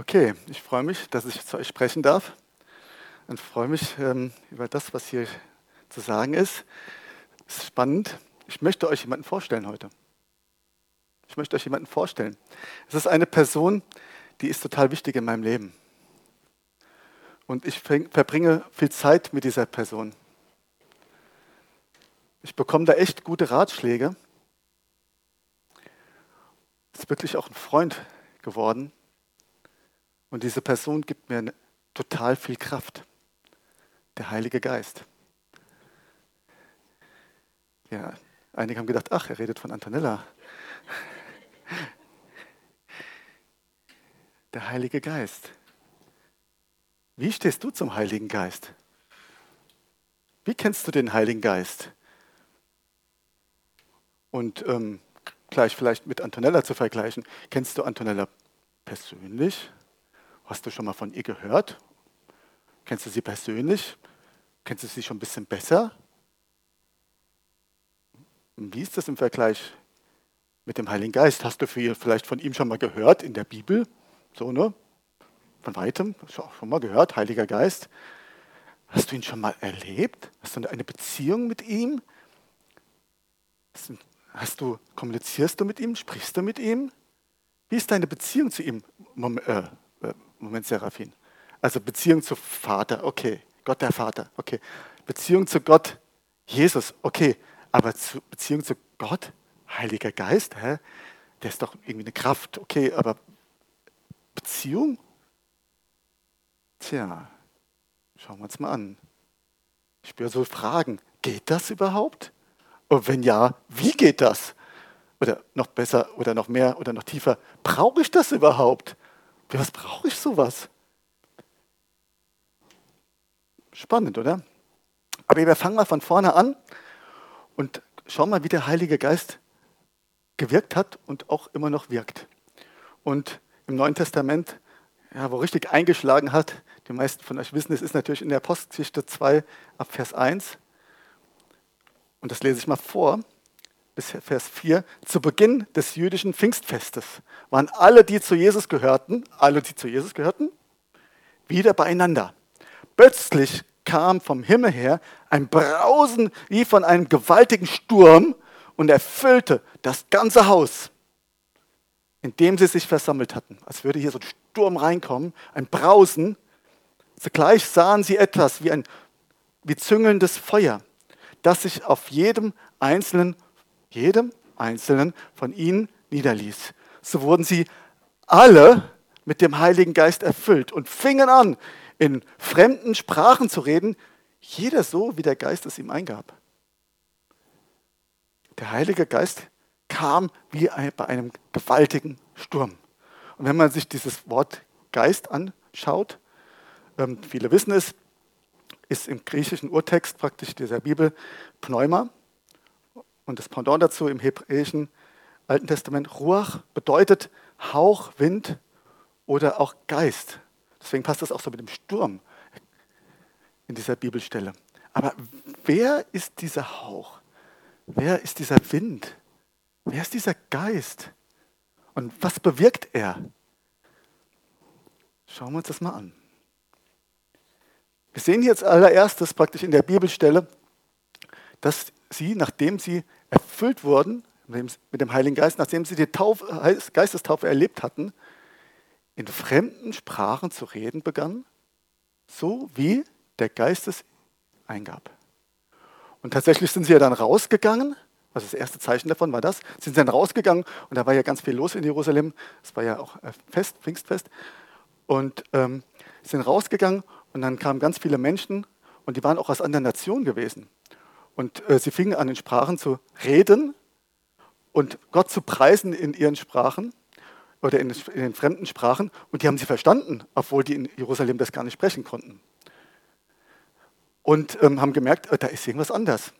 Okay, ich freue mich, dass ich zu euch sprechen darf und freue mich ähm, über das, was hier zu sagen ist. Es ist spannend. Ich möchte euch jemanden vorstellen heute. Ich möchte euch jemanden vorstellen. Es ist eine Person, die ist total wichtig in meinem Leben. Und ich verbringe viel Zeit mit dieser Person. Ich bekomme da echt gute Ratschläge. Ist wirklich auch ein Freund geworden. Und diese Person gibt mir total viel Kraft. Der Heilige Geist. Ja, einige haben gedacht, ach, er redet von Antonella. Der Heilige Geist. Wie stehst du zum Heiligen Geist? Wie kennst du den Heiligen Geist? Und ähm, gleich vielleicht mit Antonella zu vergleichen. Kennst du Antonella persönlich? Hast du schon mal von ihr gehört? Kennst du sie persönlich? Kennst du sie schon ein bisschen besser? Wie ist das im Vergleich mit dem Heiligen Geist? Hast du vielleicht von ihm schon mal gehört in der Bibel? So, ne? Von weitem, schon mal gehört, Heiliger Geist. Hast du ihn schon mal erlebt? Hast du eine Beziehung mit ihm? Hast du, kommunizierst du mit ihm? Sprichst du mit ihm? Wie ist deine Beziehung zu ihm? Moment, Seraphin. Also Beziehung zu Vater, okay. Gott der Vater, okay. Beziehung zu Gott, Jesus, okay. Aber zu, Beziehung zu Gott, Heiliger Geist, hä? der ist doch irgendwie eine Kraft, okay. Aber Beziehung? Tja, schauen wir uns mal an. Ich spüre so Fragen. Geht das überhaupt? Und wenn ja, wie geht das? Oder noch besser oder noch mehr oder noch tiefer, brauche ich das überhaupt? Was brauche ich sowas? Spannend, oder? Aber wir fangen mal von vorne an und schauen mal, wie der Heilige Geist gewirkt hat und auch immer noch wirkt. Und im Neuen Testament, ja, wo richtig eingeschlagen hat, die meisten von euch wissen, es ist natürlich in der Postgeschichte 2 ab Vers 1. Und das lese ich mal vor bis Vers 4, zu Beginn des jüdischen Pfingstfestes waren alle, die zu Jesus gehörten, alle, die zu Jesus gehörten, wieder beieinander. Plötzlich kam vom Himmel her ein Brausen wie von einem gewaltigen Sturm und erfüllte das ganze Haus, in dem sie sich versammelt hatten. Als würde hier so ein Sturm reinkommen, ein Brausen. Zugleich sahen sie etwas wie ein wie züngelndes Feuer, das sich auf jedem einzelnen jedem einzelnen von ihnen niederließ. So wurden sie alle mit dem Heiligen Geist erfüllt und fingen an, in fremden Sprachen zu reden, jeder so, wie der Geist es ihm eingab. Der Heilige Geist kam wie bei einem gewaltigen Sturm. Und wenn man sich dieses Wort Geist anschaut, ähm, viele wissen es, ist im griechischen Urtext praktisch dieser Bibel Pneuma. Und das Pendant dazu im hebräischen Alten Testament, Ruach bedeutet Hauch, Wind oder auch Geist. Deswegen passt das auch so mit dem Sturm in dieser Bibelstelle. Aber wer ist dieser Hauch? Wer ist dieser Wind? Wer ist dieser Geist? Und was bewirkt er? Schauen wir uns das mal an. Wir sehen jetzt allererstes praktisch in der Bibelstelle, dass sie, nachdem sie erfüllt wurden mit dem Heiligen Geist, nachdem sie die Taufe, Geistestaufe erlebt hatten, in fremden Sprachen zu reden begannen, so wie der Geist es eingab. Und tatsächlich sind sie ja dann rausgegangen, also das erste Zeichen davon war das, sind sie dann rausgegangen und da war ja ganz viel los in Jerusalem, es war ja auch äh, Fest, Pfingstfest, und ähm, sind rausgegangen und dann kamen ganz viele Menschen und die waren auch aus anderen Nationen gewesen. Und äh, sie fingen an, in Sprachen zu reden und Gott zu preisen in ihren Sprachen oder in, in den fremden Sprachen. Und die haben sie verstanden, obwohl die in Jerusalem das gar nicht sprechen konnten. Und ähm, haben gemerkt, äh, da ist irgendwas anders.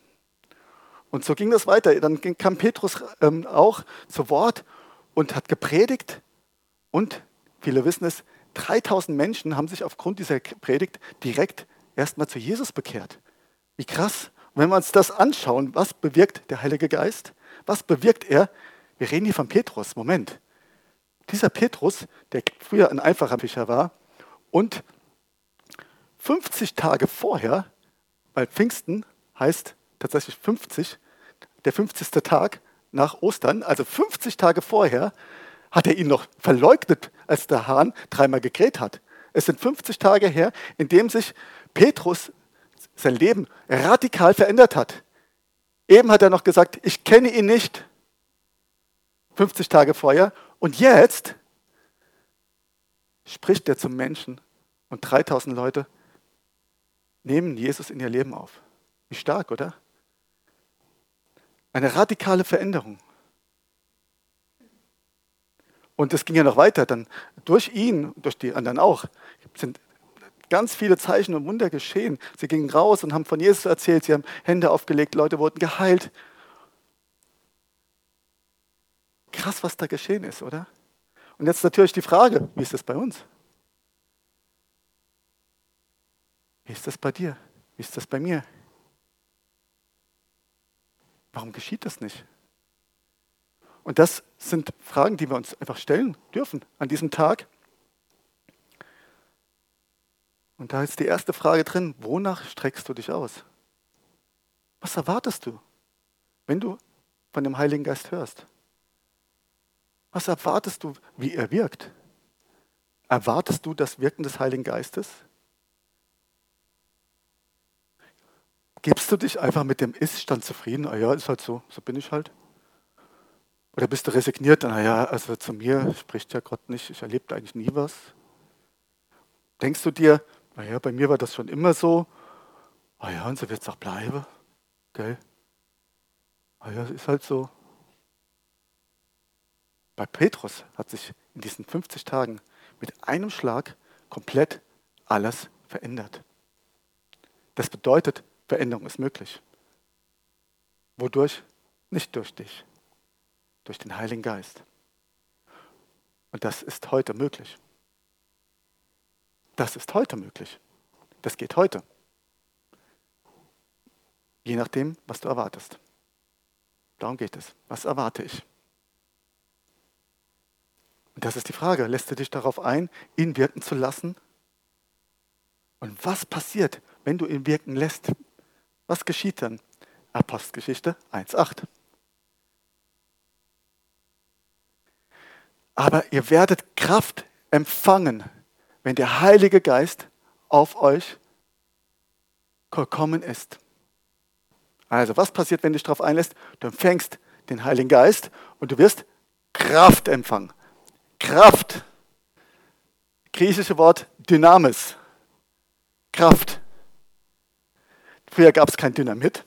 Und so ging das weiter. Dann kam Petrus ähm, auch zu Wort und hat gepredigt. Und viele wissen es, 3000 Menschen haben sich aufgrund dieser Predigt direkt erstmal zu Jesus bekehrt. Wie krass. Und wenn wir uns das anschauen, was bewirkt der Heilige Geist? Was bewirkt er? Wir reden hier von Petrus. Moment. dieser Petrus, der früher ein einfacher Fischer war und 50 Tage vorher, weil Pfingsten heißt tatsächlich 50, der 50. Tag nach Ostern, also 50 Tage vorher, hat er ihn noch verleugnet, als der Hahn dreimal gekräht hat. Es sind 50 Tage her, in dem sich Petrus sein Leben radikal verändert hat. Eben hat er noch gesagt, ich kenne ihn nicht. 50 Tage vorher. Und jetzt spricht er zum Menschen und 3000 Leute nehmen Jesus in ihr Leben auf. Wie stark, oder? Eine radikale Veränderung. Und es ging ja noch weiter, dann durch ihn, durch die anderen auch, sind ganz viele Zeichen und Wunder geschehen. Sie gingen raus und haben von Jesus erzählt, sie haben Hände aufgelegt, Leute wurden geheilt. Krass, was da geschehen ist, oder? Und jetzt natürlich die Frage, wie ist das bei uns? Wie ist das bei dir? Wie ist das bei mir? Warum geschieht das nicht? Und das sind Fragen, die wir uns einfach stellen dürfen an diesem Tag. Und da ist die erste Frage drin, wonach streckst du dich aus? Was erwartest du, wenn du von dem Heiligen Geist hörst? Was erwartest du, wie er wirkt? Erwartest du das Wirken des Heiligen Geistes? Gibst du dich einfach mit dem Ist-Stand zufrieden? Ah ja, ist halt so, so bin ich halt. Oder bist du resigniert? Naja, also zu mir spricht ja Gott nicht, ich erlebe eigentlich nie was. Denkst du dir, naja, bei mir war das schon immer so, ah ja, und so wird es auch bleiben, gell? Ah ja, ist halt so. Bei Petrus hat sich in diesen 50 Tagen mit einem Schlag komplett alles verändert. Das bedeutet, Veränderung ist möglich. Wodurch? Nicht durch dich durch den Heiligen Geist. Und das ist heute möglich. Das ist heute möglich. Das geht heute. Je nachdem, was du erwartest. Darum geht es. Was erwarte ich? Und das ist die Frage. Lässt du dich darauf ein, ihn wirken zu lassen? Und was passiert, wenn du ihn wirken lässt? Was geschieht dann? Apostelgeschichte 1.8. Aber ihr werdet Kraft empfangen, wenn der Heilige Geist auf euch gekommen ist. Also, was passiert, wenn du dich darauf einlässt? Du empfängst den Heiligen Geist und du wirst Kraft empfangen. Kraft. Griechische Wort Dynamis. Kraft. Früher gab es kein Dynamit,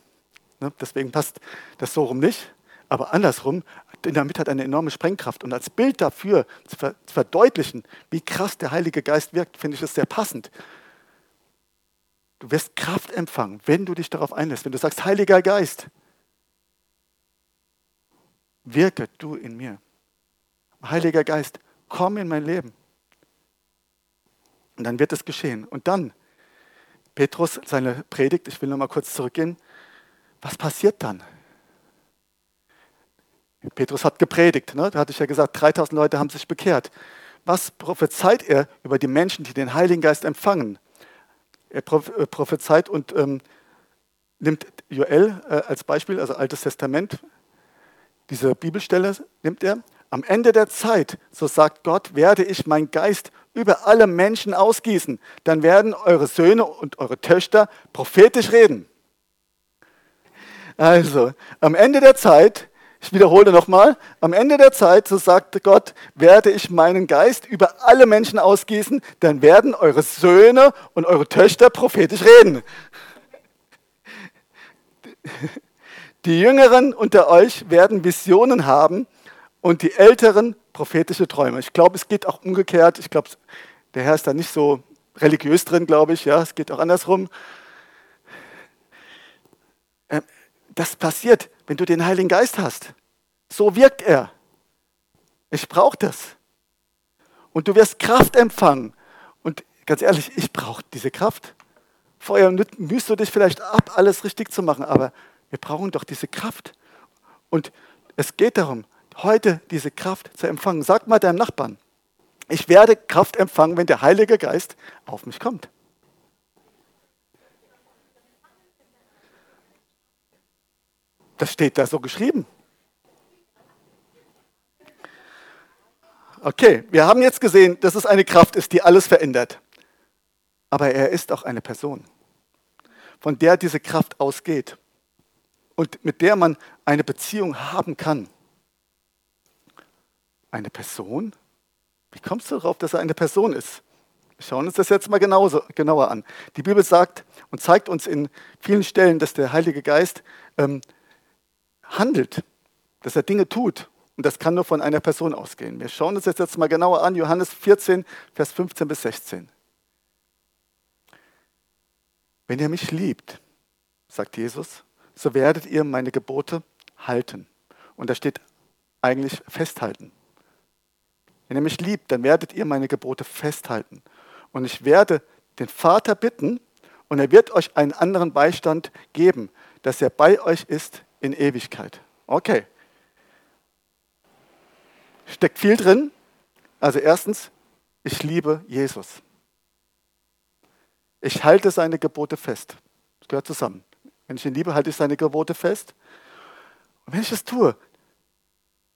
ne? deswegen passt das so rum nicht. Aber andersrum, Dynamit hat eine enorme Sprengkraft. Und als Bild dafür zu, verdeutlichen, wie krass der Heilige Geist wirkt, finde ich es sehr passend. Du wirst Kraft empfangen, wenn du dich darauf einlässt. Wenn du sagst, Heiliger Geist, wirke du in mir. Heiliger Geist, komm in mein Leben. Und dann wird es geschehen. Und dann, Petrus, seine Predigt, ich will noch mal kurz zurückgehen. Was passiert dann? Petrus hat gepredigt, ne? da hatte ich ja gesagt, 3000 Leute haben sich bekehrt. Was prophezeit er über die Menschen, die den Heiligen Geist empfangen? Er äh, prophezeit und ähm, nimmt Joel äh, als Beispiel, also Altes Testament, diese Bibelstelle nimmt er. Am Ende der Zeit, so sagt Gott, werde ich mein Geist über alle Menschen ausgießen. Dann werden eure Söhne und eure Töchter prophetisch reden. Also, am Ende der Zeit ich wiederhole nochmal, am Ende der Zeit, so sagte Gott, werde ich meinen Geist über alle Menschen ausgießen, dann werden eure Söhne und eure Töchter prophetisch reden. Die Jüngeren unter euch werden Visionen haben und die Älteren prophetische Träume. Ich glaube, es geht auch umgekehrt. Ich glaube, der Herr ist da nicht so religiös drin, glaube ich. Ja, es geht auch andersrum. Ähm, das passiert wenn du den Heiligen Geist hast. So wirkt er. Ich brauche das. Und du wirst Kraft empfangen. Und ganz ehrlich, ich brauche diese Kraft. Vorher mühst du dich vielleicht ab, alles richtig zu machen, aber wir brauchen doch diese Kraft. Und es geht darum, heute diese Kraft zu empfangen. Sag mal deinem Nachbarn, ich werde Kraft empfangen, wenn der Heilige Geist auf mich kommt. Das steht da so geschrieben. Okay, wir haben jetzt gesehen, dass es eine Kraft ist, die alles verändert. Aber er ist auch eine Person, von der diese Kraft ausgeht und mit der man eine Beziehung haben kann. Eine Person? Wie kommst du darauf, dass er eine Person ist? Wir schauen uns das jetzt mal genauso, genauer an. Die Bibel sagt und zeigt uns in vielen Stellen, dass der Heilige Geist ähm, handelt, dass er Dinge tut. Und das kann nur von einer Person ausgehen. Wir schauen uns das jetzt mal genauer an. Johannes 14, Vers 15 bis 16. Wenn ihr mich liebt, sagt Jesus, so werdet ihr meine Gebote halten. Und da steht eigentlich festhalten. Wenn ihr mich liebt, dann werdet ihr meine Gebote festhalten. Und ich werde den Vater bitten, und er wird euch einen anderen Beistand geben, dass er bei euch ist in Ewigkeit. Okay. Steckt viel drin. Also erstens, ich liebe Jesus. Ich halte seine Gebote fest. Das gehört zusammen. Wenn ich ihn liebe, halte ich seine Gebote fest. Und wenn ich das tue,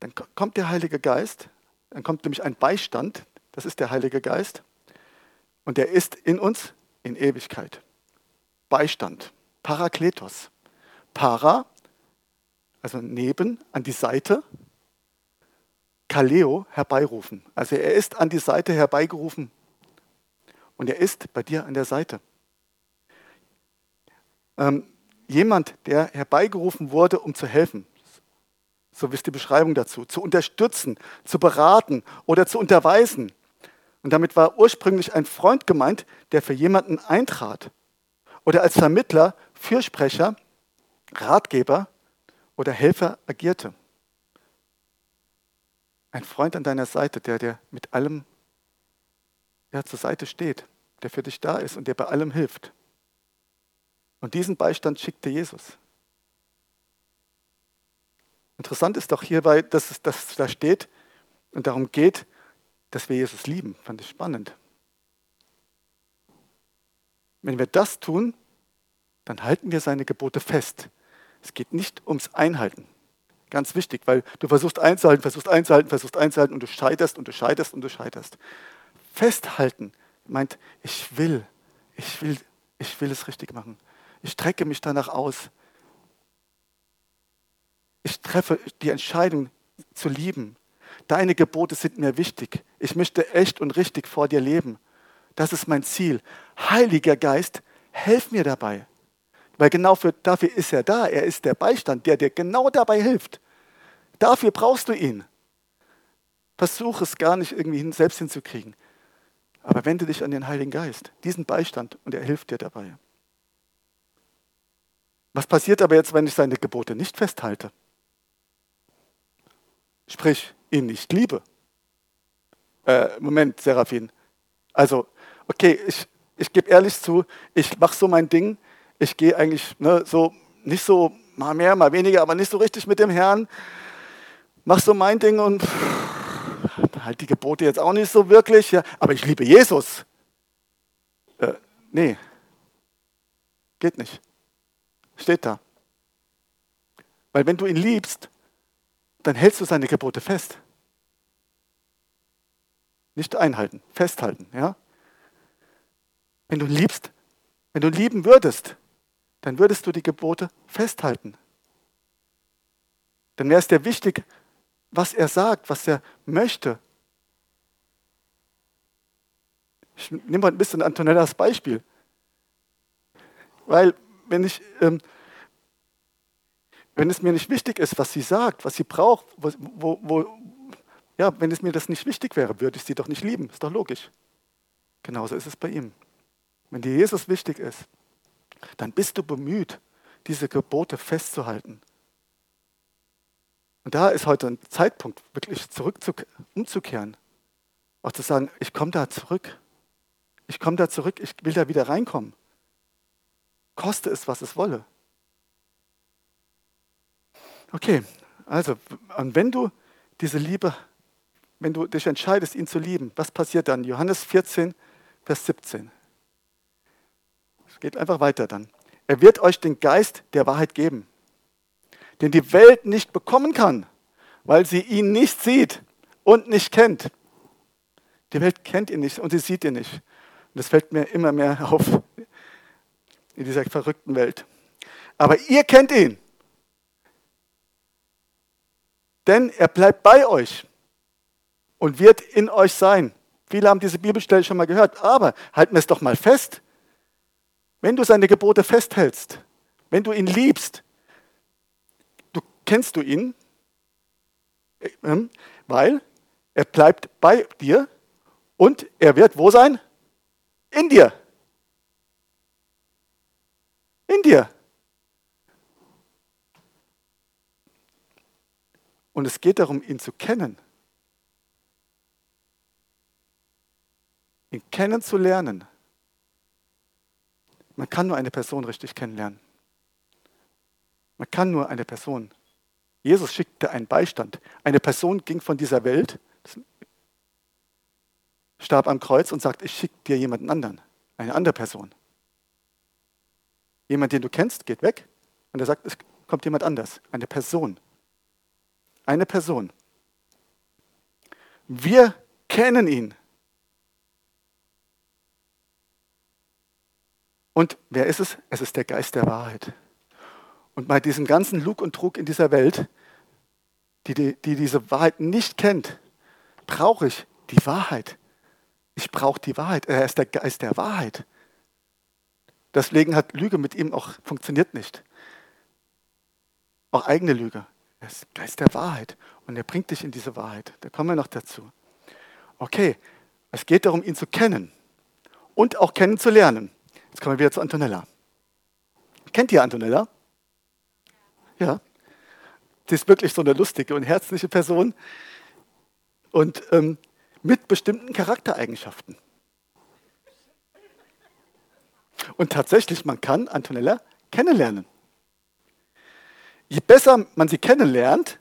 dann kommt der Heilige Geist, dann kommt nämlich ein Beistand, das ist der Heilige Geist, und der ist in uns in Ewigkeit. Beistand, Parakletos. Para, also neben, an die Seite, Kaleo, herbeirufen. Also er ist an die Seite herbeigerufen und er ist bei dir an der Seite. Ähm, jemand, der herbeigerufen wurde, um zu helfen. So ist die Beschreibung dazu. Zu unterstützen, zu beraten oder zu unterweisen. Und damit war ursprünglich ein Freund gemeint, der für jemanden eintrat. Oder als Vermittler, Fürsprecher, Ratgeber oder Helfer agierte. Ein Freund an deiner Seite, der dir mit allem ja, zur Seite steht, der für dich da ist und dir bei allem hilft. Und diesen Beistand schickte Jesus. Interessant ist doch hierbei, dass es dass da steht und darum geht, dass wir Jesus lieben. Fand ich spannend. Wenn wir das tun, dann halten wir seine Gebote fest. Es geht nicht ums Einhalten. Ganz wichtig, weil du versuchst einzuhalten, versuchst einzuhalten, versuchst einzuhalten und du scheiterst und du scheiterst und du scheiterst. Festhalten meint, ich will, ich will, ich will es richtig machen. Ich strecke mich danach aus. Ich treffe die Entscheidung zu lieben. Deine Gebote sind mir wichtig. Ich möchte echt und richtig vor dir leben. Das ist mein Ziel. Heiliger Geist, helf mir dabei. Weil genau für, dafür ist er da. Er ist der Beistand, der dir genau dabei hilft. Dafür brauchst du ihn. Versuch es gar nicht irgendwie selbst hinzukriegen. Aber wende dich an den Heiligen Geist, diesen Beistand, und er hilft dir dabei. Was passiert aber jetzt, wenn ich seine Gebote nicht festhalte? Sprich, ihn nicht liebe. Äh, Moment, Seraphin. Also, okay, ich, ich gebe ehrlich zu, ich mache so mein Ding. Ich gehe eigentlich ne, so, nicht so, mal mehr, mal weniger, aber nicht so richtig mit dem Herrn. Mach so mein Ding und halt die Gebote jetzt auch nicht so wirklich. Ja, aber ich liebe Jesus. Äh, nee, geht nicht. Steht da. Weil wenn du ihn liebst, dann hältst du seine Gebote fest. Nicht einhalten, festhalten, ja? Wenn du liebst, wenn du lieben würdest, dann würdest du die Gebote festhalten. Dann wäre es dir wichtig, was er sagt, was er möchte. Ich nehme mal ein bisschen Antonellas Beispiel. Weil wenn, ich, ähm, wenn es mir nicht wichtig ist, was sie sagt, was sie braucht, wo, wo, ja, wenn es mir das nicht wichtig wäre, würde ich sie doch nicht lieben. Ist doch logisch. Genauso ist es bei ihm. Wenn dir Jesus wichtig ist, dann bist du bemüht, diese Gebote festzuhalten. Und da ist heute ein Zeitpunkt, wirklich umzukehren. Auch zu sagen, ich komme da zurück. Ich komme da zurück, ich will da wieder reinkommen koste es, was es wolle. Okay, also, und wenn du diese Liebe, wenn du dich entscheidest, ihn zu lieben, was passiert dann? Johannes 14, Vers 17. Geht einfach weiter dann. Er wird euch den Geist der Wahrheit geben, den die Welt nicht bekommen kann, weil sie ihn nicht sieht und nicht kennt. Die Welt kennt ihn nicht und sie sieht ihn nicht. Und das fällt mir immer mehr auf in dieser verrückten Welt. Aber ihr kennt ihn. Denn er bleibt bei euch und wird in euch sein. Viele haben diese Bibelstelle schon mal gehört, aber halten wir es doch mal fest. Wenn du seine Gebote festhältst, wenn du ihn liebst, du kennst du ihn, ähm, weil er bleibt bei dir und er wird wo sein? In dir. In dir. Und es geht darum, ihn zu kennen. Ihn kennenzulernen. Man kann nur eine Person richtig kennenlernen. Man kann nur eine Person. Jesus schickte einen Beistand. Eine Person ging von dieser Welt, starb am Kreuz und sagt, ich schicke dir jemanden anderen, eine andere Person. Jemand, den du kennst, geht weg und er sagt, es kommt jemand anders, eine Person. Eine Person. Wir kennen ihn. Und wer ist es? Es ist der Geist der Wahrheit. Und bei diesem ganzen Lug und Trug in dieser Welt, die, die, die diese Wahrheit nicht kennt, brauche ich die Wahrheit. Ich brauche die Wahrheit. Er ist der Geist der Wahrheit. Deswegen hat Lüge mit ihm auch funktioniert nicht. Auch eigene Lüge. Er ist Geist der Wahrheit und er bringt dich in diese Wahrheit. Da kommen wir noch dazu. Okay, es geht darum, ihn zu kennen und auch kennenzulernen. Jetzt kommen wir wieder zu Antonella. Kennt ihr Antonella? Ja. Sie ist wirklich so eine lustige und herzliche Person. Und ähm, mit bestimmten Charaktereigenschaften. Und tatsächlich, man kann Antonella kennenlernen. Je besser man sie kennenlernt,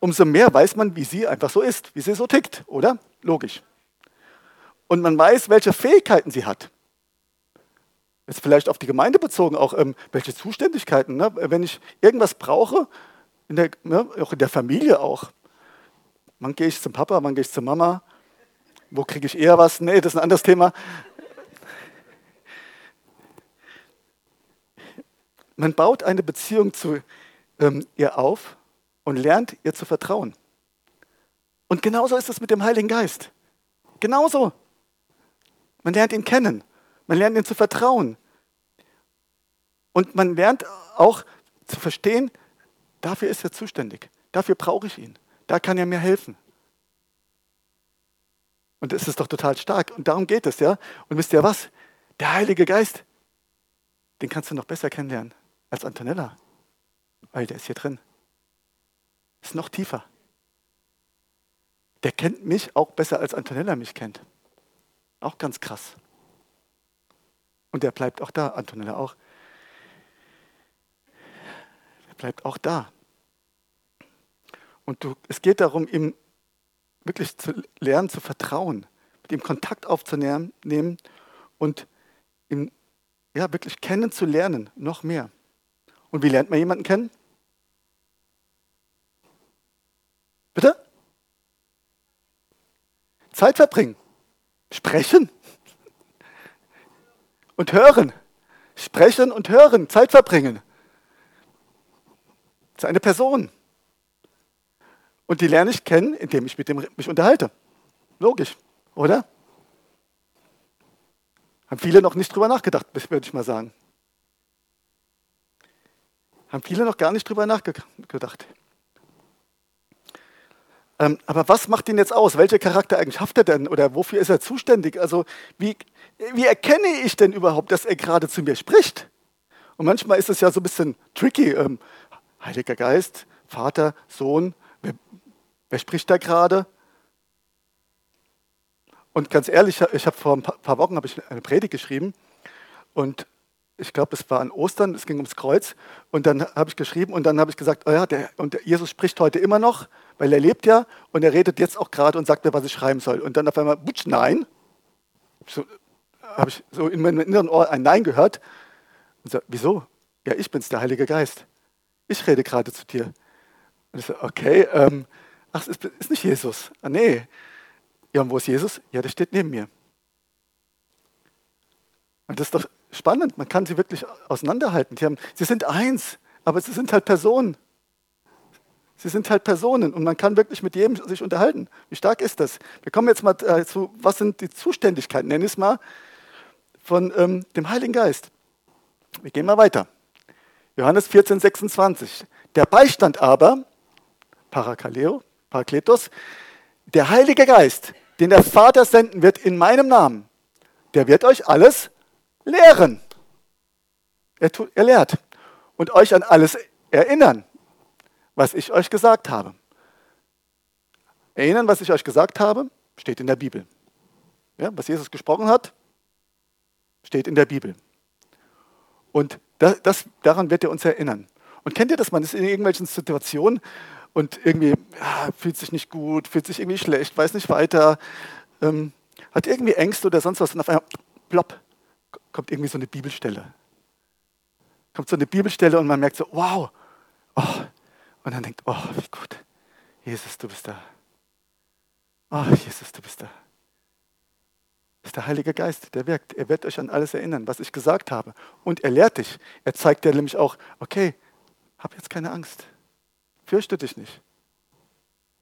umso mehr weiß man, wie sie einfach so ist, wie sie so tickt, oder? Logisch. Und man weiß, welche Fähigkeiten sie hat. Jetzt vielleicht auf die Gemeinde bezogen, auch ähm, welche Zuständigkeiten. Ne? Wenn ich irgendwas brauche, in der, ne, auch in der Familie auch. Wann gehe ich zum Papa, wann gehe ich zur Mama? Wo kriege ich eher was? Nee, das ist ein anderes Thema. Man baut eine Beziehung zu ähm, ihr auf und lernt ihr zu vertrauen. Und genauso ist es mit dem Heiligen Geist. Genauso. Man lernt ihn kennen. Man lernt ihn zu vertrauen. Und man lernt auch zu verstehen, dafür ist er zuständig. Dafür brauche ich ihn. Da kann er mir helfen. Und das ist doch total stark. Und darum geht es, ja. Und wisst ihr was? Der Heilige Geist, den kannst du noch besser kennenlernen als Antonella. Weil der ist hier drin. Ist noch tiefer. Der kennt mich auch besser als Antonella mich kennt. Auch ganz krass. Und der bleibt auch da, Antonella auch. Bleibt auch da. Und du, es geht darum, ihm wirklich zu lernen, zu vertrauen, mit ihm Kontakt aufzunehmen und ihn ja, wirklich kennenzulernen, noch mehr. Und wie lernt man jemanden kennen? Bitte? Zeit verbringen. Sprechen. Und hören. Sprechen und hören. Zeit verbringen. Ist eine Person. Und die lerne ich kennen, indem ich mit dem mich unterhalte. Logisch, oder? Haben viele noch nicht drüber nachgedacht, würde ich mal sagen. Haben viele noch gar nicht drüber nachgedacht. Ähm, aber was macht ihn jetzt aus? Welche Charaktereigenschaft hat er denn? Oder wofür ist er zuständig? Also, wie, wie erkenne ich denn überhaupt, dass er gerade zu mir spricht? Und manchmal ist es ja so ein bisschen tricky. Ähm, Heiliger Geist, Vater, Sohn, wer, Wer spricht da gerade? Und ganz ehrlich, ich habe vor ein paar Wochen ich eine Predigt geschrieben und ich glaube, es war an Ostern, es ging ums Kreuz. Und dann habe ich geschrieben und dann habe ich gesagt, oh ja, der, und Jesus spricht heute immer noch, weil er lebt ja und er redet jetzt auch gerade und sagt mir, was ich schreiben soll. Und dann auf einmal, butsch, nein. So, habe ich so in meinem inneren Ohr ein Nein gehört. Und so, wieso? Ja, ich bin's, der Heilige Geist. Ich rede gerade zu dir. Und ich so, okay, ähm, ach, es ist, ist nicht Jesus. Ah, nee. Ja, und wo ist Jesus? Ja, der steht neben mir. Und das ist doch spannend, man kann sie wirklich auseinanderhalten. Haben, sie sind eins, aber sie sind halt Personen. Sie sind halt Personen und man kann wirklich mit jedem sich unterhalten. Wie stark ist das? Wir kommen jetzt mal äh, zu, was sind die Zuständigkeiten, nenn ich es mal, von ähm, dem Heiligen Geist. Wir gehen mal weiter. Johannes 14, 26. Der Beistand aber, Parakaleo, Parakletos, der Heilige Geist, den der Vater senden wird in meinem Namen, der wird euch alles lehren. Er, tut, er lehrt und euch an alles erinnern, was ich euch gesagt habe. Erinnern, was ich euch gesagt habe, steht in der Bibel. Ja, was Jesus gesprochen hat, steht in der Bibel. Und das, das, daran wird er uns erinnern. Und kennt ihr das? Man ist in irgendwelchen Situationen und irgendwie ja, fühlt sich nicht gut, fühlt sich irgendwie schlecht, weiß nicht weiter, ähm, hat irgendwie Ängste oder sonst was und auf einmal plopp, kommt irgendwie so eine Bibelstelle. Kommt so eine Bibelstelle und man merkt so, wow. Oh. Und dann denkt, oh, wie gut. Jesus, du bist da. Oh, Jesus, du bist da. Das ist der Heilige Geist, der wirkt. Er wird euch an alles erinnern, was ich gesagt habe. Und er lehrt dich. Er zeigt dir nämlich auch, okay, hab jetzt keine Angst. Fürchte dich nicht.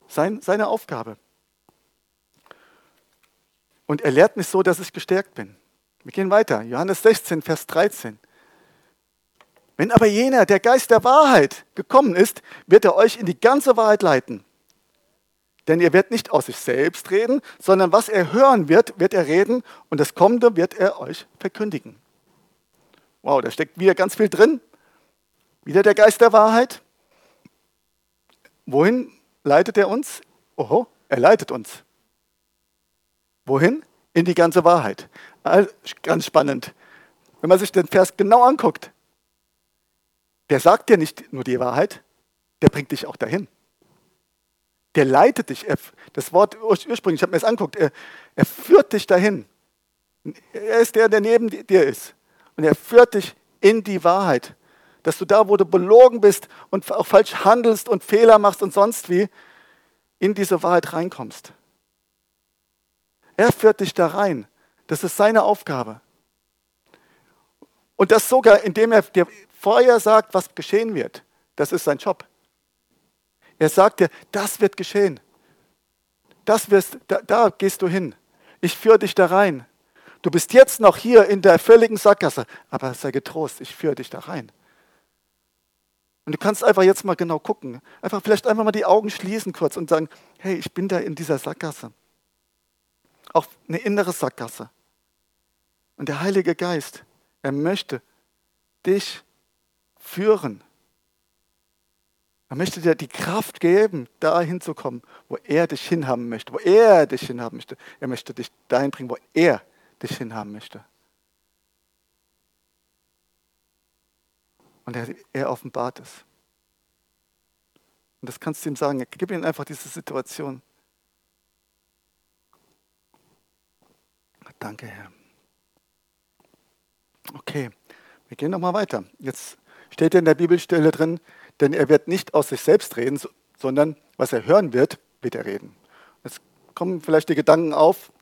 Sein, seine Aufgabe. Und er lehrt mich so, dass ich gestärkt bin. Wir gehen weiter. Johannes 16, Vers 13. Wenn aber jener, der Geist der Wahrheit, gekommen ist, wird er euch in die ganze Wahrheit leiten. Denn er wird nicht aus sich selbst reden, sondern was er hören wird, wird er reden und das Kommende wird er euch verkündigen. Wow, da steckt wieder ganz viel drin. Wieder der Geist der Wahrheit. Wohin leitet er uns? Oho, er leitet uns. Wohin? In die ganze Wahrheit. Ganz spannend. Wenn man sich den Vers genau anguckt, der sagt dir nicht nur die Wahrheit, der bringt dich auch dahin. Der leitet dich. Das Wort ursprünglich, ich habe mir das angeguckt, er, er führt dich dahin. Er ist der, der neben dir ist. Und er führt dich in die Wahrheit. Dass du da, wo du belogen bist und auch falsch handelst und Fehler machst und sonst wie, in diese Wahrheit reinkommst. Er führt dich da rein. Das ist seine Aufgabe. Und das sogar, indem er dir vorher sagt, was geschehen wird. Das ist sein Job. Er sagt dir, das wird geschehen. Das wirst, da, da gehst du hin. Ich führe dich da rein. Du bist jetzt noch hier in der völligen Sackgasse, aber sei getrost, ich führe dich da rein. Und du kannst einfach jetzt mal genau gucken. Einfach vielleicht einfach mal die Augen schließen kurz und sagen, hey, ich bin da in dieser Sackgasse. Auch eine innere Sackgasse. Und der Heilige Geist, er möchte dich führen. Er möchte dir die Kraft geben, da hinzukommen, wo er dich hinhaben möchte, wo er dich hinhaben möchte. Er möchte dich dahin bringen, wo er dich hinhaben möchte. Und er, er offenbart es. Und das kannst du ihm sagen. Gib ihm einfach diese Situation. Danke, Herr. Okay, wir gehen nochmal weiter. Jetzt steht in der Bibelstelle drin, denn er wird nicht aus sich selbst reden, sondern was er hören wird, wird er reden. Jetzt kommen vielleicht die Gedanken auf,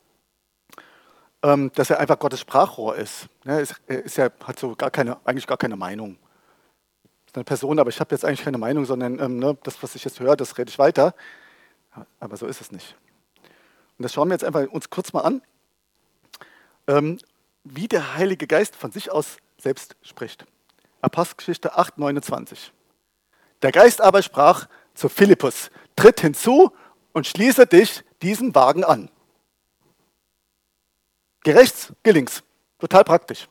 ähm, dass er einfach Gottes Sprachrohr ist. Er ist, ja, hat so gar keine, eigentlich gar keine Meinung. Ist eine Person, aber ich habe jetzt eigentlich keine Meinung, sondern ähm, ne, das, was ich jetzt höre, das rede ich weiter. Aber so ist es nicht. Und das schauen wir jetzt einfach uns kurz mal an, ähm, wie der Heilige Geist von sich aus selbst spricht. Apostelgeschichte 8, 29. Der Geist aber sprach zu Philippus, tritt hinzu und schließe dich diesem Wagen an. Geh rechts, geh. Total praktisch.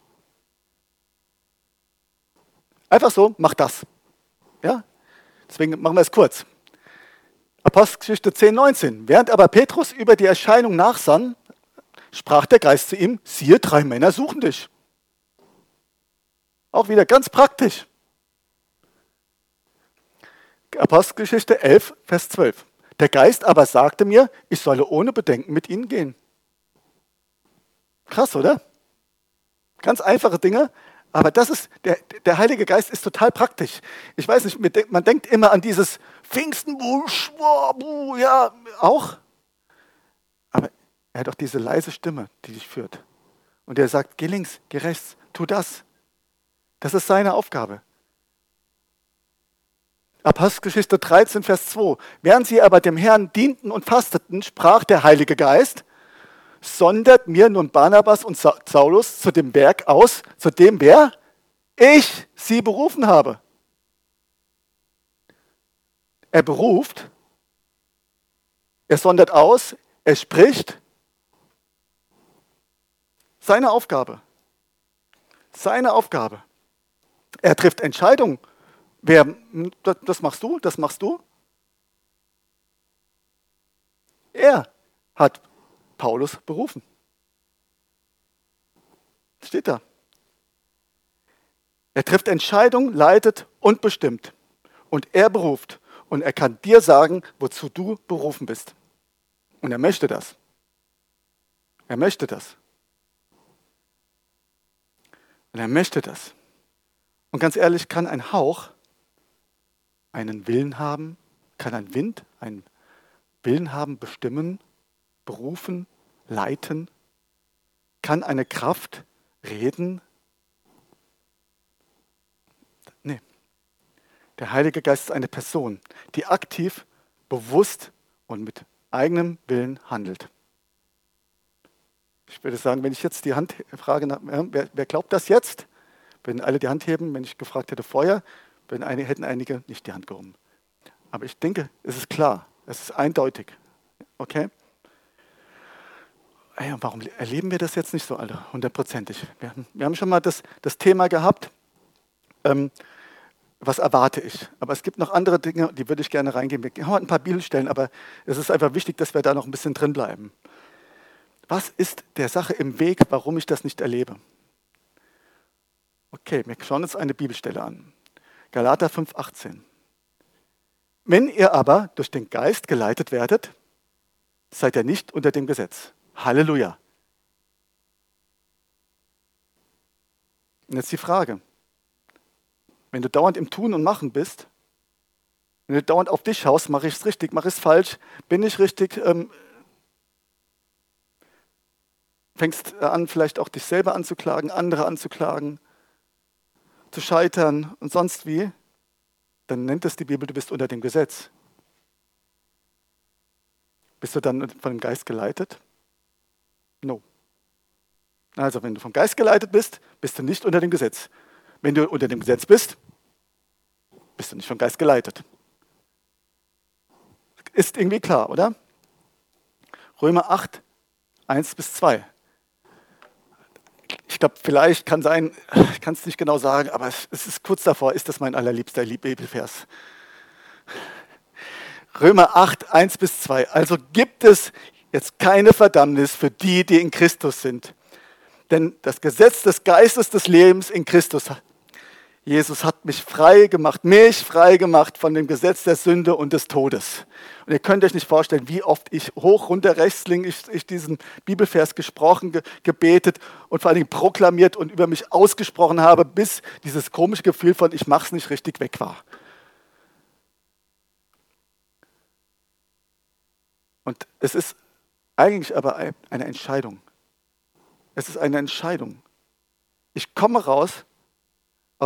Einfach so, mach das. Ja? Deswegen machen wir es kurz. Apostelgeschichte 10, 19. Während aber Petrus über die Erscheinung nachsann, sprach der Geist zu ihm, siehe, drei Männer suchen dich. Auch wieder ganz praktisch. Apostelgeschichte 11, Vers 12. Der Geist aber sagte mir, ich solle ohne Bedenken mit ihnen gehen. Krass, oder? Ganz einfache Dinge, aber das ist, der, der Heilige Geist ist total praktisch. Ich weiß nicht, man denkt immer an dieses Pfingsten, ja, auch. Aber er hat auch diese leise Stimme, die dich führt. Und er sagt, geh links, geh rechts, tu das. Das ist seine Aufgabe. Apostelgeschichte 13, Vers 2. Während sie aber dem Herrn dienten und fasteten, sprach der Heilige Geist, sondert mir nun Barnabas und Saulus zu dem Werk aus, zu dem wer? Ich sie berufen habe. Er beruft, er sondert aus, er spricht. Seine Aufgabe. Seine Aufgabe. Er trifft Entscheidungen Wer, das machst du, das machst du. Er hat Paulus berufen. Steht da. Er trifft Entscheidungen, leitet und bestimmt. Und er beruft. Und er kann dir sagen, wozu du berufen bist. Und er möchte das. Er möchte das. Und er möchte das. Und ganz ehrlich, kann ein Hauch einen Willen haben? Kann ein Wind einen Willen haben, bestimmen, berufen, leiten? Kann eine Kraft reden? Nee. Der Heilige Geist ist eine Person, die aktiv, bewusst und mit eigenem Willen handelt. Ich würde sagen, wenn ich jetzt die Hand frage, wer, wer glaubt das jetzt? Wenn alle die Hand heben, wenn ich gefragt hätte vorher, wenn einige, hätten einige nicht die Hand gehoben. Aber ich denke, es ist klar, es ist eindeutig. Okay? Ey, warum erleben wir das jetzt nicht so alle, hundertprozentig? Wir, wir, haben schon mal das, das Thema gehabt, ähm, was erwarte ich? Aber es gibt noch andere Dinge, die würde ich gerne reingehen. Wir haben ein paar Bibelstellen, aber es ist einfach wichtig, dass wir da noch ein bisschen drin bleiben. Was ist der Sache im Weg, warum ich das nicht erlebe? Okay, wir schauen uns eine Bibelstelle an. Galater 5,18. Wenn ihr aber durch den Geist geleitet werdet, seid ihr nicht unter dem Gesetz. Halleluja. Und jetzt die Frage, wenn du dauernd im Tun und Machen bist, wenn du dauernd auf dich schaust, mache ich es richtig, mache ich es falsch, bin ich richtig, ähm, fängst an, vielleicht auch dich selber anzuklagen, andere anzuklagen, zu scheitern und sonst wie, dann nennt es die Bibel, du bist unter dem Gesetz. Bist du dann von dem Geist geleitet? No. Also, wenn du vom Geist geleitet bist, bist du nicht unter dem Gesetz. Wenn du unter dem Gesetz bist, bist du nicht vom Geist geleitet. Ist irgendwie klar, oder? Römer 8, 1 bis 2 ich glaube, vielleicht kann sein, ich kann es nicht genau sagen, aber es, es, ist kurz davor, ist das mein allerliebster Bibelvers. Römer 8, 1 bis 2. Also gibt es jetzt keine Verdammnis für die, die in Christus sind. Denn das Gesetz des Geistes des Lebens in Christus Jesus hat mich frei gemacht, mich frei gemacht von dem Gesetz der Sünde und des Todes. Und ihr könnt euch nicht vorstellen, wie oft ich hoch, runter, rechts, links ich, ich diesen Bibelvers gesprochen, ge, gebetet und vor allen Dingen proklamiert und über mich ausgesprochen habe, bis dieses komische Gefühl von ich mach's nicht richtig weg war. Und es ist eigentlich aber eine Entscheidung. Es ist eine Entscheidung. Ich komme raus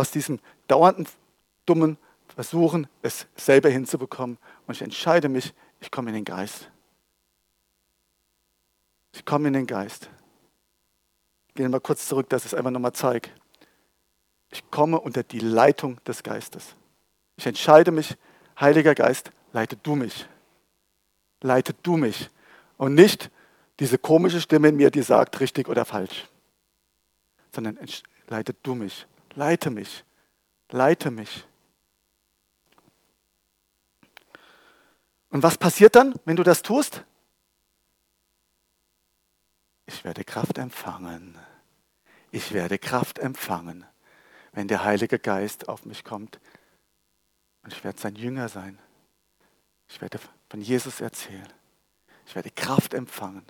aus diesem dauernden, dummen Versuchen, es selber hinzubekommen. Und ich entscheide mich, ich komme in den Geist. Ich komme in den Geist. Gehen wir mal kurz zurück, dass ich es einfach nochmal zeige. Ich komme unter die Leitung des Geistes. Ich entscheide mich, Heiliger Geist, leite du mich. Leite du mich. Und nicht diese komische Stimme in mir, die sagt, richtig oder falsch. Sondern leite du mich leite mich, leite mich. Und was passiert dann, wenn du das tust? Ich werde Kraft empfangen. Ich werde Kraft empfangen. wenn der Heilige Geist auf mich kommt. Und ich werde sein Jünger sein. Ich werde von Jesus erzählen. Ich werde Kraft empfangen.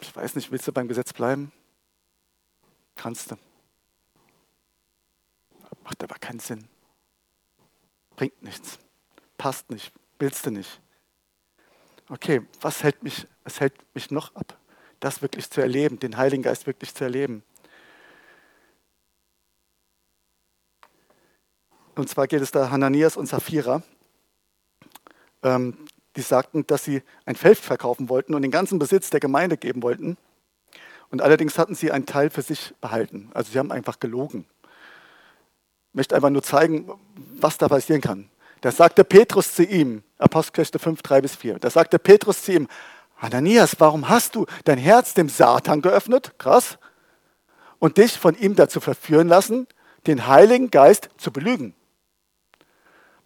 Ich weiß nicht, willst du beim Gesetz bleiben? Kannst du. Macht aber keinen Sinn. Bringt nichts. Passt nicht. Willst du nicht. Okay, was hält mich, was hält mich noch ab, das wirklich zu erleben, den Heiligen Geist wirklich zu erleben? Und zwar geht es da Hananias und Sapphira. Ähm, die sagten, dass sie ein Feld verkaufen wollten und den ganzen Besitz der Gemeinde geben wollten. Und allerdings hatten sie einen Teil für sich behalten. Also sie haben einfach gelogen. Ich möchte einfach nur zeigen, was da passieren kann. Da sagte Petrus zu ihm, Apostelgeschichte 5, 3 bis 4, da sagte Petrus zu ihm, Ananias, warum hast du dein Herz dem Satan geöffnet? Krass. Und dich von ihm dazu verführen lassen, den Heiligen Geist zu belügen.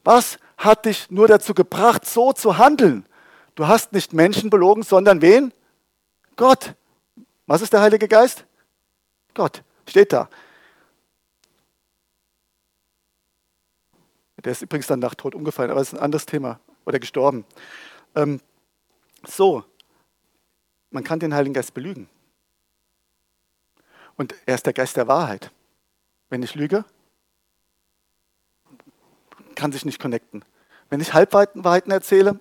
Was hat dich nur dazu gebracht, so zu handeln? Du hast nicht Menschen belogen, sondern wen? Gott. Was ist der Heilige Geist? Gott. Steht da. Der ist übrigens dann nach Tod umgefallen, aber das ist ein anderes Thema. Oder gestorben. Ähm, so, man kann den Heiligen Geist belügen. Und er ist der Geist der Wahrheit. Wenn ich lüge, kann sich nicht connecten. Wenn ich Halbwahrheiten erzähle,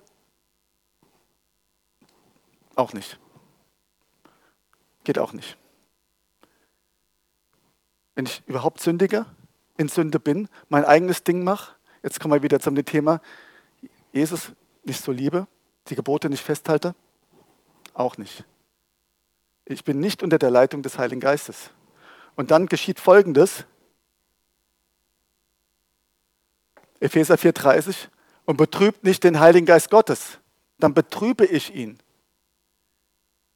auch nicht. Geht auch nicht. Wenn ich überhaupt sündige, in Sünde bin, mein eigenes Ding mache, jetzt kommen wir wieder zum Thema, Jesus nicht so liebe, die Gebote nicht festhalte, auch nicht. Ich bin nicht unter der Leitung des Heiligen Geistes. Und dann geschieht Folgendes, Epheser 4,30, und betrübt nicht den Heiligen Geist Gottes, dann betrübe ich ihn.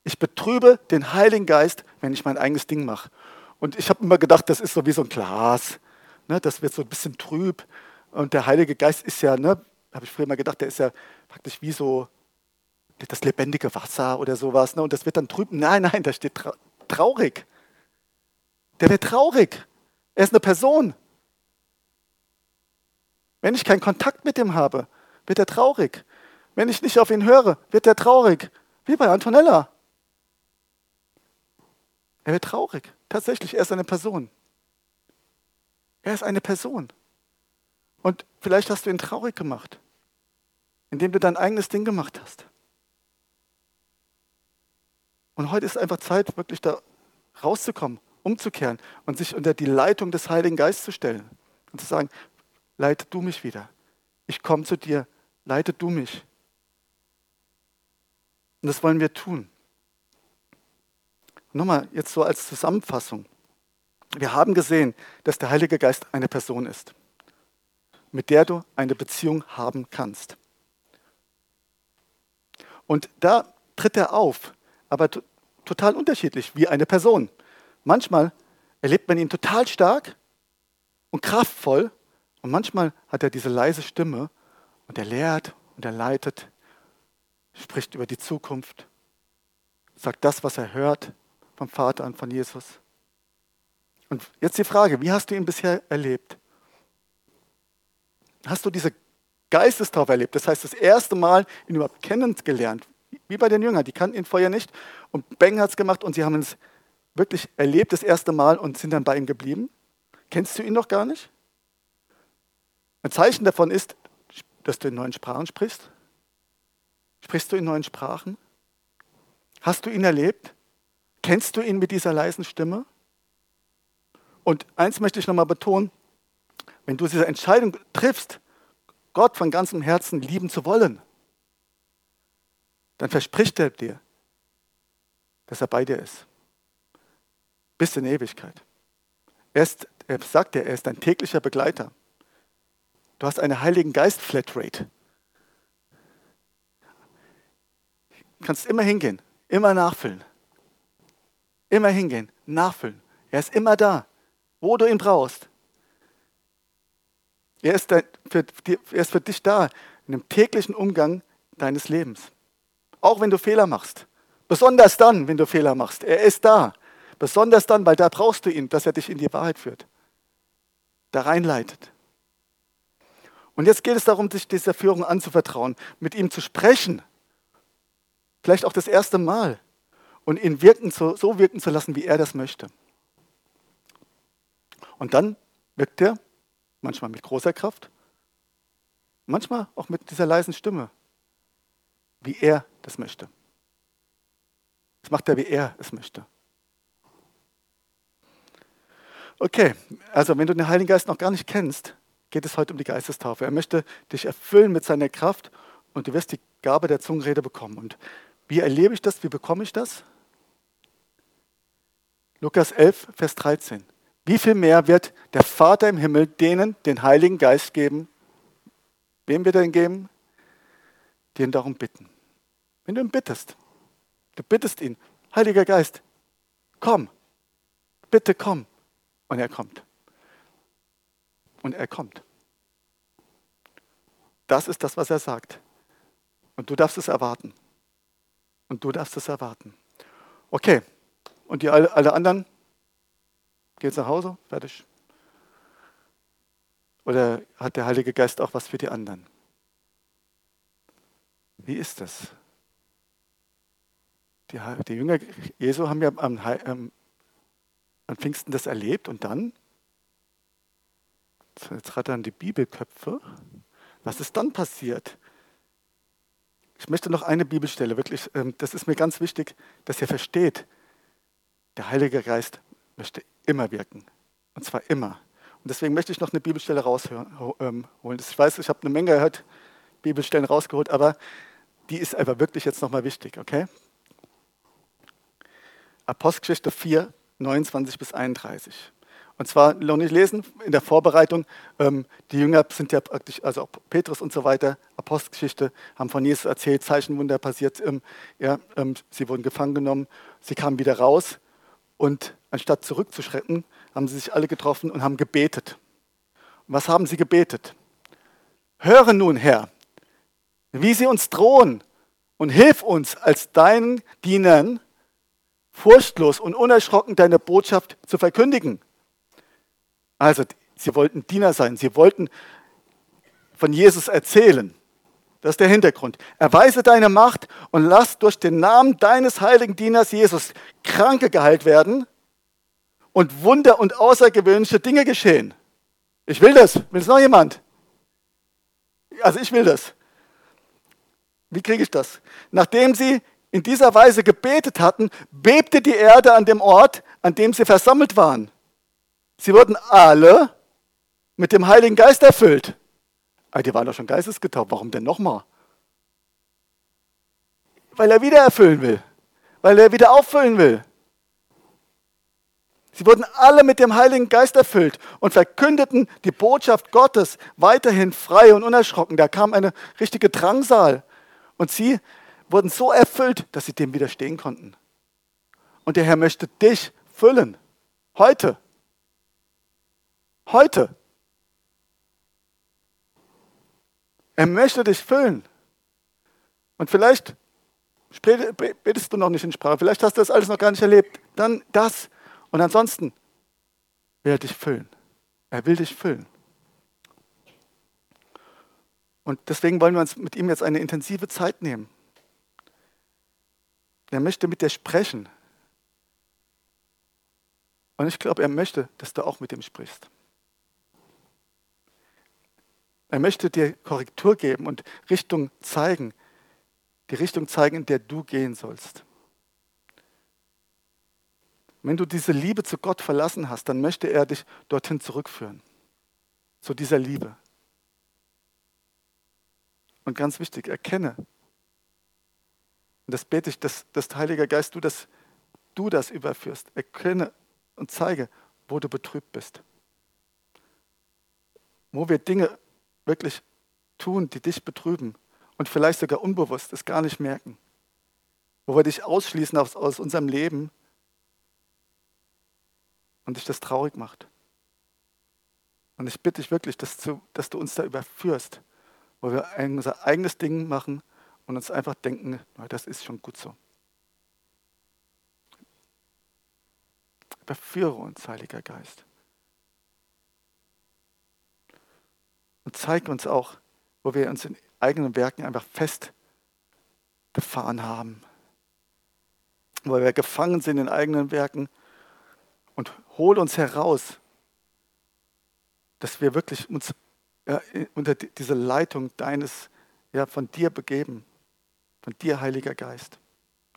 Ich betrübe den Heiligen Geist, wenn ich mein eigenes Ding mache. Und ich habe immer gedacht, das ist so wie so ein Glas. Ne, das wird so ein bisschen trüb. Und der Heilige Geist ist ja, ne, habe ich früher mal gedacht, der ist ja praktisch wie so das lebendige Wasser oder sowas. Ne, und das wird dann trüb. Nein, nein, da steht tra traurig. Der wird traurig. Er ist eine Person. Wenn ich keinen Kontakt mit ihm habe, wird er traurig. Wenn ich nicht auf ihn höre, wird er traurig. Wie bei Antonella. Er wird traurig. Tatsächlich, er ist eine Person. Er ist eine Person. Und vielleicht hast du ihn traurig gemacht, indem du dein eigenes Ding gemacht hast. Und heute ist einfach Zeit, wirklich da rauszukommen, umzukehren und sich unter die Leitung des Heiligen Geistes zu stellen und zu sagen, leite du mich wieder. Ich komme zu dir, leite du mich. Und das wollen wir tun. Nochmal, jetzt so als Zusammenfassung. Wir haben gesehen, dass der Heilige Geist eine Person ist, mit der du eine Beziehung haben kannst. Und da tritt er auf, aber total unterschiedlich wie eine Person. Manchmal erlebt man ihn total stark und kraftvoll und manchmal hat er diese leise Stimme und er lehrt und er leitet, spricht über die Zukunft, sagt das, was er hört vom Vater und von Jesus. Und jetzt die Frage, wie hast du ihn bisher erlebt? Hast du diese Geistestaufe erlebt? Das heißt, das erste Mal ihn überhaupt kennengelernt, wie bei den Jüngern, die kannten ihn vorher nicht und Beng hat es gemacht und sie haben es wirklich erlebt das erste Mal und sind dann bei ihm geblieben. Kennst du ihn noch gar nicht? Ein Zeichen davon ist, dass du in neuen Sprachen sprichst. Sprichst du in neuen Sprachen? Hast du ihn erlebt? Kennst du ihn mit dieser leisen Stimme? Und eins möchte ich nochmal betonen, wenn du diese Entscheidung triffst, Gott von ganzem Herzen lieben zu wollen, dann verspricht er dir, dass er bei dir ist. Bis in Ewigkeit. Er, ist, er sagt dir, er ist dein täglicher Begleiter. Du hast eine Heiligen Geist Flatrate. Du kannst immer hingehen, immer nachfüllen. Immer hingehen, nachfüllen. Er ist immer da, wo du ihn brauchst. Er ist, für, er ist für dich da, in dem täglichen Umgang deines Lebens. Auch wenn du Fehler machst. Besonders dann, wenn du Fehler machst. Er ist da. Besonders dann, weil da brauchst du ihn, dass er dich in die Wahrheit führt, da reinleitet. Und jetzt geht es darum, sich dieser Führung anzuvertrauen, mit ihm zu sprechen, vielleicht auch das erste Mal, und ihn wirken zu, so wirken zu lassen, wie er das möchte. Und dann wirkt er manchmal mit großer Kraft, manchmal auch mit dieser leisen Stimme, wie er das möchte. Das macht er, wie er es möchte. Okay, also wenn du den Heiligen Geist noch gar nicht kennst, geht es heute um die Geistestaufe. Er möchte dich erfüllen mit seiner Kraft und du wirst die Gabe der Zungenrede bekommen. Und wie erlebe ich das? Wie bekomme ich das? Lukas 11, Vers 13. Wie viel mehr wird der Vater im Himmel denen den Heiligen Geist geben? Wem wird er ihn geben? Die ihn darum bitten. Wenn du ihn bittest, du bittest ihn, Heiliger Geist, komm, bitte komm. Und er kommt. Und er kommt. Das ist das, was er sagt. Und du darfst es erwarten. Und du darfst es erwarten. Okay. Und die alle, alle anderen? Geht's nach Hause? Fertig. Oder hat der Heilige Geist auch was für die anderen? Wie ist das? Die, die Jünger Jesu haben ja am, am, an Pfingsten das erlebt und dann, jetzt hat er die Bibelköpfe. Was ist dann passiert? Ich möchte noch eine Bibelstelle, wirklich, ähm, das ist mir ganz wichtig, dass ihr versteht, der Heilige Geist möchte immer wirken. Und zwar immer. Und deswegen möchte ich noch eine Bibelstelle rausholen. Ähm, ich weiß, ich habe eine Menge gehört, Bibelstellen rausgeholt, aber die ist einfach wirklich jetzt nochmal wichtig, okay? Apostelgeschichte 4, 29 bis 31. Und zwar noch nicht lesen in der Vorbereitung. Ähm, die Jünger sind ja praktisch, also auch Petrus und so weiter, Apostelgeschichte, haben von Jesus erzählt, Zeichenwunder passiert. Ähm, ja, ähm, sie wurden gefangen genommen, sie kamen wieder raus und anstatt zurückzuschrecken, haben sie sich alle getroffen und haben gebetet. Und was haben sie gebetet? Höre nun, Herr, wie sie uns drohen und hilf uns als deinen Dienern, furchtlos und unerschrocken deine Botschaft zu verkündigen. Also, sie wollten Diener sein, sie wollten von Jesus erzählen. Das ist der Hintergrund. Erweise deine Macht und lass durch den Namen deines heiligen Dieners Jesus Kranke geheilt werden und Wunder und außergewöhnliche Dinge geschehen. Ich will das. Will es noch jemand? Also ich will das. Wie kriege ich das? Nachdem sie in dieser Weise gebetet hatten, bebte die Erde an dem Ort, an dem sie versammelt waren. Sie wurden alle mit dem Heiligen Geist erfüllt. Aber die waren doch schon geistesgetauft. Warum denn nochmal? Weil er wieder erfüllen will. Weil er wieder auffüllen will. Sie wurden alle mit dem Heiligen Geist erfüllt und verkündeten die Botschaft Gottes weiterhin frei und unerschrocken. Da kam eine richtige Drangsal. Und sie wurden so erfüllt, dass sie dem widerstehen konnten. Und der Herr möchte dich füllen. Heute. Heute. Er möchte dich füllen. Und vielleicht betest du noch nicht in Sprache, vielleicht hast du das alles noch gar nicht erlebt. Dann das. Und ansonsten will er dich füllen. Er will dich füllen. Und deswegen wollen wir uns mit ihm jetzt eine intensive Zeit nehmen. Er möchte mit dir sprechen. Und ich glaube, er möchte, dass du auch mit ihm sprichst. Er möchte dir Korrektur geben und Richtung zeigen, die Richtung zeigen, in der du gehen sollst. Wenn du diese Liebe zu Gott verlassen hast, dann möchte er dich dorthin zurückführen, zu dieser Liebe. Und ganz wichtig, erkenne, und das bete ich, dass, dass Heiliger Geist, du das, du das überführst. Erkenne und zeige, wo du betrübt bist. Wo wir Dinge wirklich tun, die dich betrüben und vielleicht sogar unbewusst es gar nicht merken. Wo wir dich ausschließen aus, aus unserem Leben und dich das traurig macht. Und ich bitte dich wirklich, dass du, dass du uns da überführst, wo wir unser eigenes Ding machen und uns einfach denken, das ist schon gut so. Beführe uns, Heiliger Geist. Und zeig uns auch, wo wir uns in eigenen Werken einfach festgefahren haben. Wo wir gefangen sind in eigenen Werken. Und hol uns heraus, dass wir wirklich uns ja, unter diese Leitung deines, ja, von dir begeben, von dir, Heiliger Geist,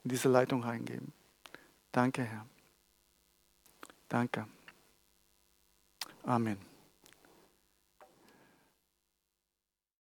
in diese Leitung reingeben. Danke, Herr. Danke. Amen.